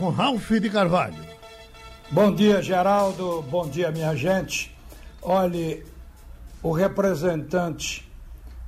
Com Ralph de Carvalho. Bom dia, Geraldo. Bom dia, minha gente. Olhe, o representante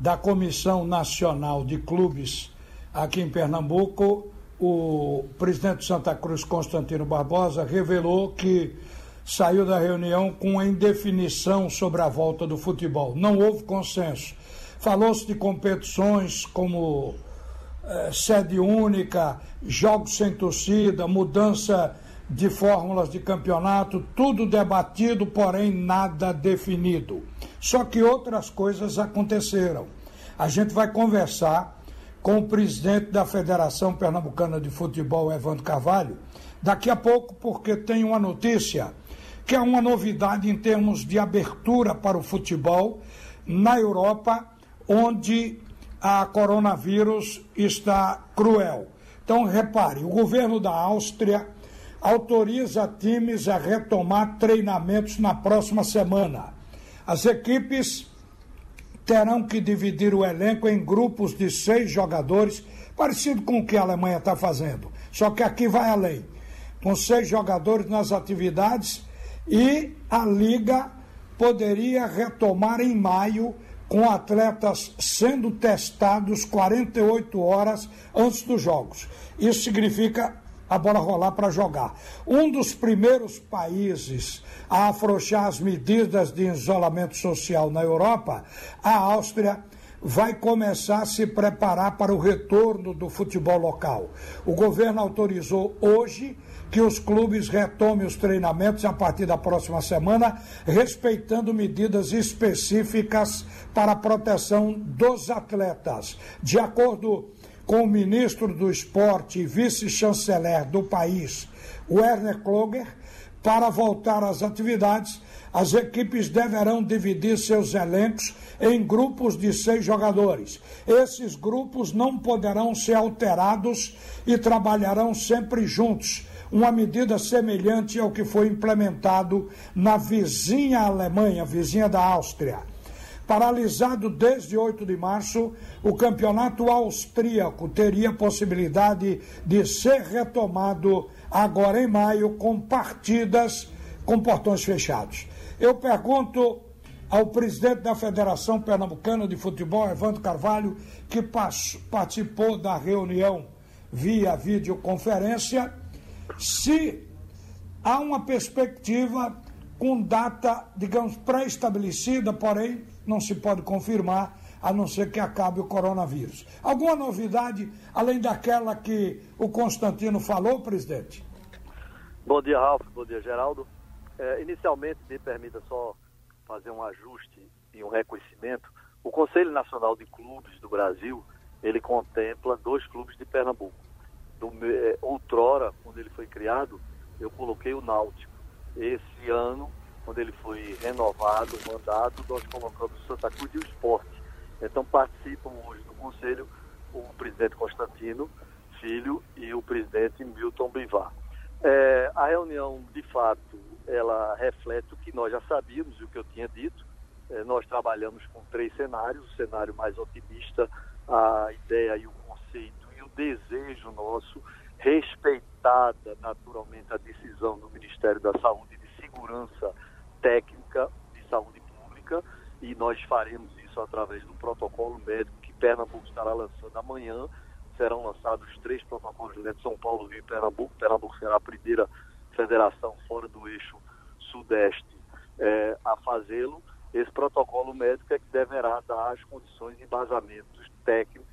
da Comissão Nacional de Clubes aqui em Pernambuco, o presidente de Santa Cruz, Constantino Barbosa, revelou que saiu da reunião com a indefinição sobre a volta do futebol. Não houve consenso. Falou-se de competições como eh, sede única, jogos sem torcida, mudança de fórmulas de campeonato, tudo debatido, porém nada definido. Só que outras coisas aconteceram. A gente vai conversar com o presidente da Federação Pernambucana de Futebol, Evandro Carvalho, daqui a pouco, porque tem uma notícia que é uma novidade em termos de abertura para o futebol na Europa, onde a coronavírus está cruel. Então, repare, o governo da Áustria autoriza times a retomar treinamentos na próxima semana. As equipes terão que dividir o elenco em grupos de seis jogadores, parecido com o que a Alemanha está fazendo. Só que aqui vai além. Com seis jogadores nas atividades e a Liga poderia retomar em maio com atletas sendo testados 48 horas antes dos jogos. Isso significa a bola rolar para jogar. Um dos primeiros países a afrouxar as medidas de isolamento social na Europa, a Áustria vai começar a se preparar para o retorno do futebol local. O governo autorizou hoje que os clubes retomem os treinamentos a partir da próxima semana, respeitando medidas específicas para a proteção dos atletas. De acordo com o ministro do Esporte e vice-chanceler do país, Werner Kloger, para voltar às atividades, as equipes deverão dividir seus elencos em grupos de seis jogadores. Esses grupos não poderão ser alterados e trabalharão sempre juntos, uma medida semelhante ao que foi implementado na vizinha Alemanha, vizinha da Áustria. Paralisado desde 8 de março, o campeonato austríaco teria possibilidade de ser retomado agora em maio com partidas com portões fechados. Eu pergunto ao presidente da Federação Pernambucana de Futebol, Evandro Carvalho, que participou da reunião via videoconferência, se há uma perspectiva com data, digamos, pré-estabelecida, porém não se pode confirmar, a não ser que acabe o coronavírus. Alguma novidade além daquela que o Constantino falou, presidente? Bom dia, Ralf. Bom dia, Geraldo. É, inicialmente, me permita só fazer um ajuste e um reconhecimento. O Conselho Nacional de Clubes do Brasil, ele contempla dois clubes de Pernambuco. Do, é, outrora, quando ele foi criado, eu coloquei o Náutico. Esse ano, quando ele foi renovado o mandato, nós colocamos o Santa Cruz e o esporte. Então participam hoje do Conselho o presidente Constantino Filho e o presidente Milton Bivar. É, a reunião, de fato, ela reflete o que nós já sabíamos e o que eu tinha dito. É, nós trabalhamos com três cenários, o cenário mais otimista, a ideia e o desejo nosso, respeitada naturalmente a decisão do Ministério da Saúde de segurança técnica de saúde pública e nós faremos isso através do protocolo médico que Pernambuco estará lançando amanhã. Serão lançados três protocolos de São Paulo, Rio e Pernambuco. Pernambuco será a primeira federação fora do eixo sudeste é, a fazê-lo. Esse protocolo médico é que deverá dar as condições e embasamentos técnicos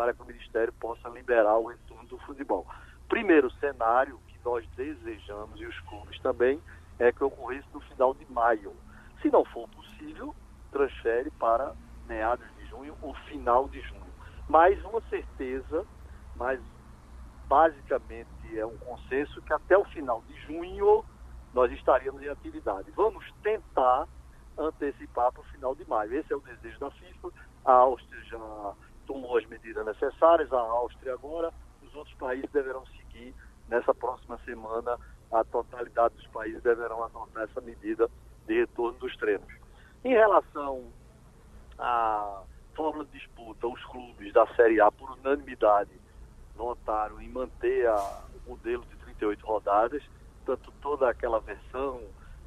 para que o Ministério possa liberar o retorno do futebol. Primeiro cenário que nós desejamos, e os clubes também, é que ocorresse no final de maio. Se não for possível, transfere para meados de junho ou final de junho. Mas uma certeza, mas basicamente é um consenso que até o final de junho nós estaríamos em atividade. Vamos tentar antecipar para o final de maio. Esse é o desejo da FIFA. A Áustria já tomou as medidas necessárias, a Áustria agora, os outros países deverão seguir nessa próxima semana a totalidade dos países deverão adotar essa medida de retorno dos treinos. Em relação à fórmula de disputa, os clubes da Série A, por unanimidade, votaram em manter a, o modelo de 38 rodadas, tanto toda aquela versão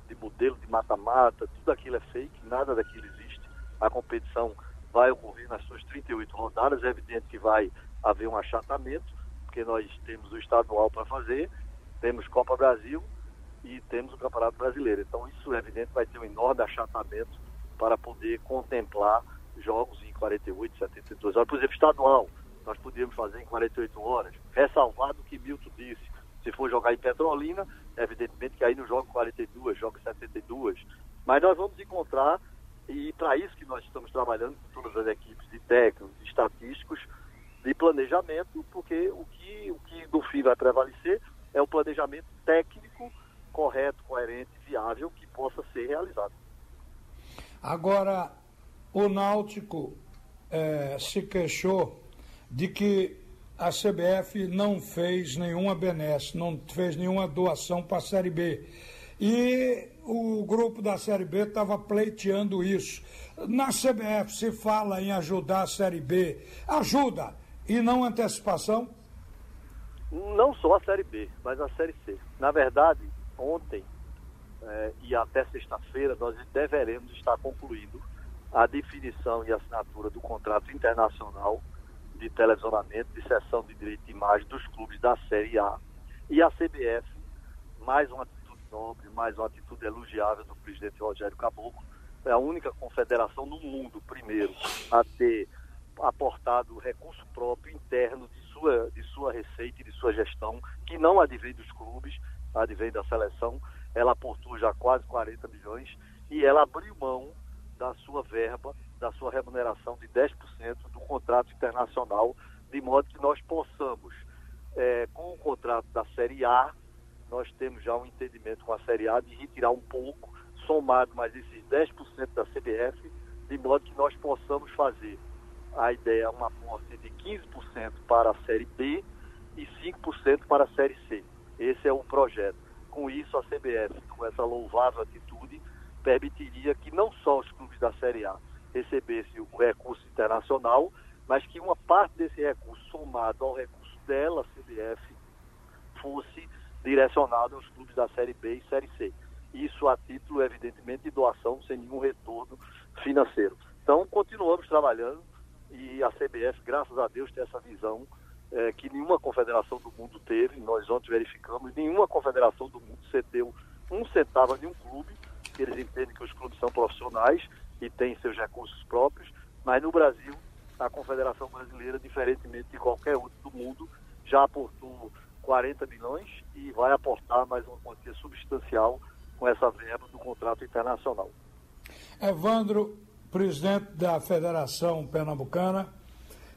de modelo de mata-mata, tudo aquilo é fake, nada daquilo existe. A competição vai ocorrer nas suas 38 rodadas, é evidente que vai haver um achatamento, porque nós temos o estadual para fazer, temos Copa Brasil e temos o Campeonato Brasileiro. Então isso é evidente vai ter um enorme achatamento para poder contemplar jogos em 48, 72 horas. Por exemplo, estadual, nós podíamos fazer em 48 horas, ressalvado o que Milton disse. Se for jogar em Petrolina, evidentemente que aí não joga 42, joga 72. Mas nós vamos encontrar, e para isso que nós estamos trabalhando com todas as equipes de técnicos, de estatísticos, de planejamento, porque o que, o que no fim vai prevalecer é o planejamento técnico correto, coerente, viável, que possa ser realizado. Agora, o Náutico é, se queixou de que a CBF não fez nenhuma benesse, não fez nenhuma doação para a Série B. E o grupo da Série B estava pleiteando isso. Na CBF se fala em ajudar a Série B. Ajuda e não antecipação? Não só a Série B, mas a Série C. Na verdade, ontem é, e até sexta-feira nós deveremos estar concluindo a definição e assinatura do contrato internacional de televisionamento, de cessão de direito de imagem dos clubes da Série A. E a CBF, mais uma nobre, mais uma atitude elogiável do presidente Rogério Caboclo, é a única confederação no mundo, primeiro, a ter aportado recurso próprio interno de sua, de sua receita e de sua gestão, que não advém dos clubes, advém da seleção. Ela aportou já quase 40 milhões e ela abriu mão da sua verba, da sua remuneração de 10% do contrato internacional, de modo que nós possamos, é, com o contrato da Série A, nós temos já um entendimento com a Série A de retirar um pouco, somado mais esses 10% da CBF, de modo que nós possamos fazer a ideia, uma aposta de 15% para a Série B e 5% para a Série C. Esse é o projeto. Com isso, a CBF, com essa louvável atitude, permitiria que não só os clubes da Série A recebessem o recurso internacional, mas que uma parte desse recurso, somado ao recurso dela, CBF, fosse direcionado aos clubes da Série B e Série C. Isso a título, evidentemente, de doação, sem nenhum retorno financeiro. Então, continuamos trabalhando e a CBF, graças a Deus, tem essa visão é, que nenhuma confederação do mundo teve, nós ontem verificamos, nenhuma confederação do mundo cedeu um centavo a nenhum clube, que eles entendem que os clubes são profissionais e têm seus recursos próprios, mas no Brasil, a Confederação Brasileira, diferentemente de qualquer outro do mundo, já aportou 40 milhões e vai aportar mais uma quantia substancial com essa verba do contrato internacional. Evandro, presidente da Federação Pernambucana,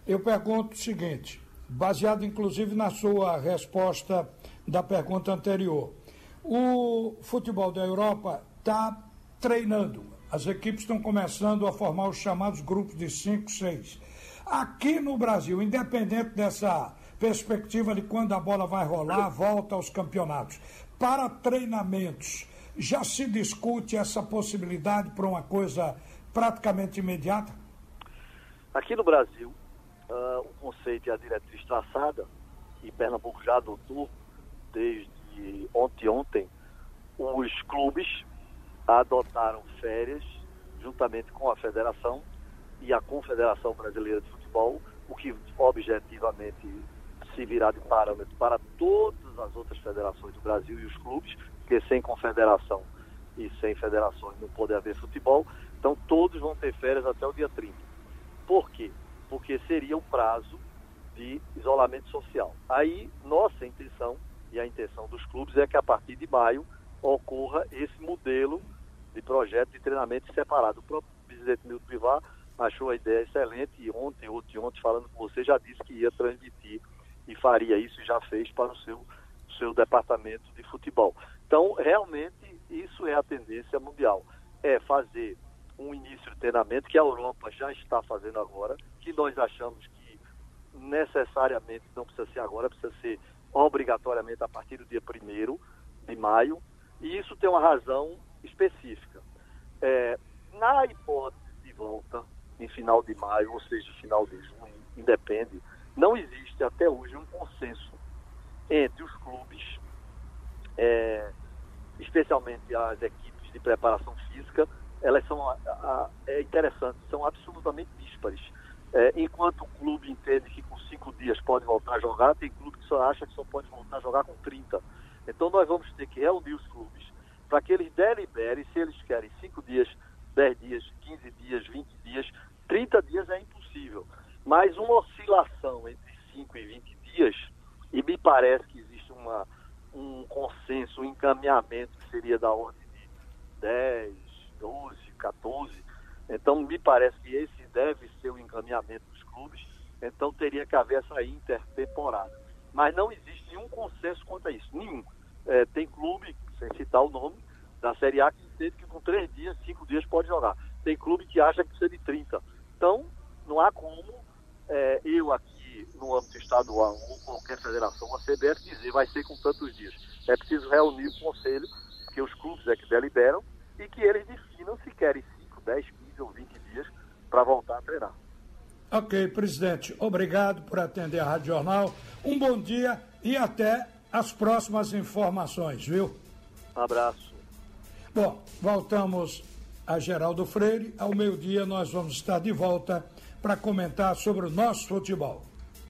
eu pergunto o seguinte: baseado inclusive na sua resposta da pergunta anterior. O futebol da Europa está treinando. As equipes estão começando a formar os chamados grupos de 5, 6. Aqui no Brasil, independente dessa perspectiva de quando a bola vai rolar, volta aos campeonatos. Para treinamentos, já se discute essa possibilidade para uma coisa praticamente imediata? Aqui no Brasil, uh, o conceito e a diretriz traçada, e Pernambuco já adotou desde ontem ontem, os clubes adotaram férias juntamente com a federação e a Confederação Brasileira de Futebol, o que objetivamente se virá de parâmetro para todas as outras federações do Brasil e os clubes, porque sem confederação e sem federações não pode haver futebol. Então todos vão ter férias até o dia 30. Por quê? porque seria um prazo de isolamento social. Aí, nossa intenção e a intenção dos clubes é que a partir de maio ocorra esse modelo de projeto de treinamento separado. O próprio presidente Milton Bivar achou a ideia excelente e ontem, ou de ontem, falando com você, já disse que ia transmitir e faria isso e já fez para o seu, seu departamento de futebol. Então, realmente, isso é a tendência mundial. É fazer um início de treinamento que a Europa já está fazendo agora, que nós achamos que necessariamente não precisa ser agora, precisa ser obrigatoriamente a partir do dia 1 de maio, e isso tem uma razão específica. É, na hipótese de volta em final de maio, ou seja, final de junho, independe, não existe até hoje um consenso entre os clubes é, especialmente as equipes de preparação física, elas são a, a, é interessante, são absolutamente díspares. É, enquanto o clube entende que com cinco dias pode voltar a jogar, tem clube que só acha que só pode voltar a jogar com 30. Então nós vamos ter que reunir os clubes para que eles deliberem se eles querem cinco dias, 10 dias, 15 dias, 20 dias, 30 dias é impossível. Mas uma oscilação entre 5 e 20 dias, e me parece que existe uma, um consenso, um encaminhamento que seria da ordem de 10, 12, 14. Então, me parece que esse deve ser o encaminhamento dos clubes. Então, teria que haver essa intertemporada. Mas não existe nenhum consenso quanto a isso. Nenhum. É, tem clube, sem citar o nome, da Série A que entende que com três dias, cinco dias pode jogar. Tem clube que acha que precisa de 30. Então, não há como é, eu aqui no âmbito estadual ou qualquer federação, a CBF dizer vai ser com tantos dias. É preciso reunir o conselho, que os clubes é que deliberam, e que eles definam se querem 5, 10, 15 ou 20 dias para voltar a treinar. Ok, presidente. Obrigado por atender a Rádio Jornal. Um bom dia e até as próximas informações, viu? Um abraço. Bom, voltamos a Geraldo Freire. Ao meio-dia nós vamos estar de volta para comentar sobre o nosso futebol.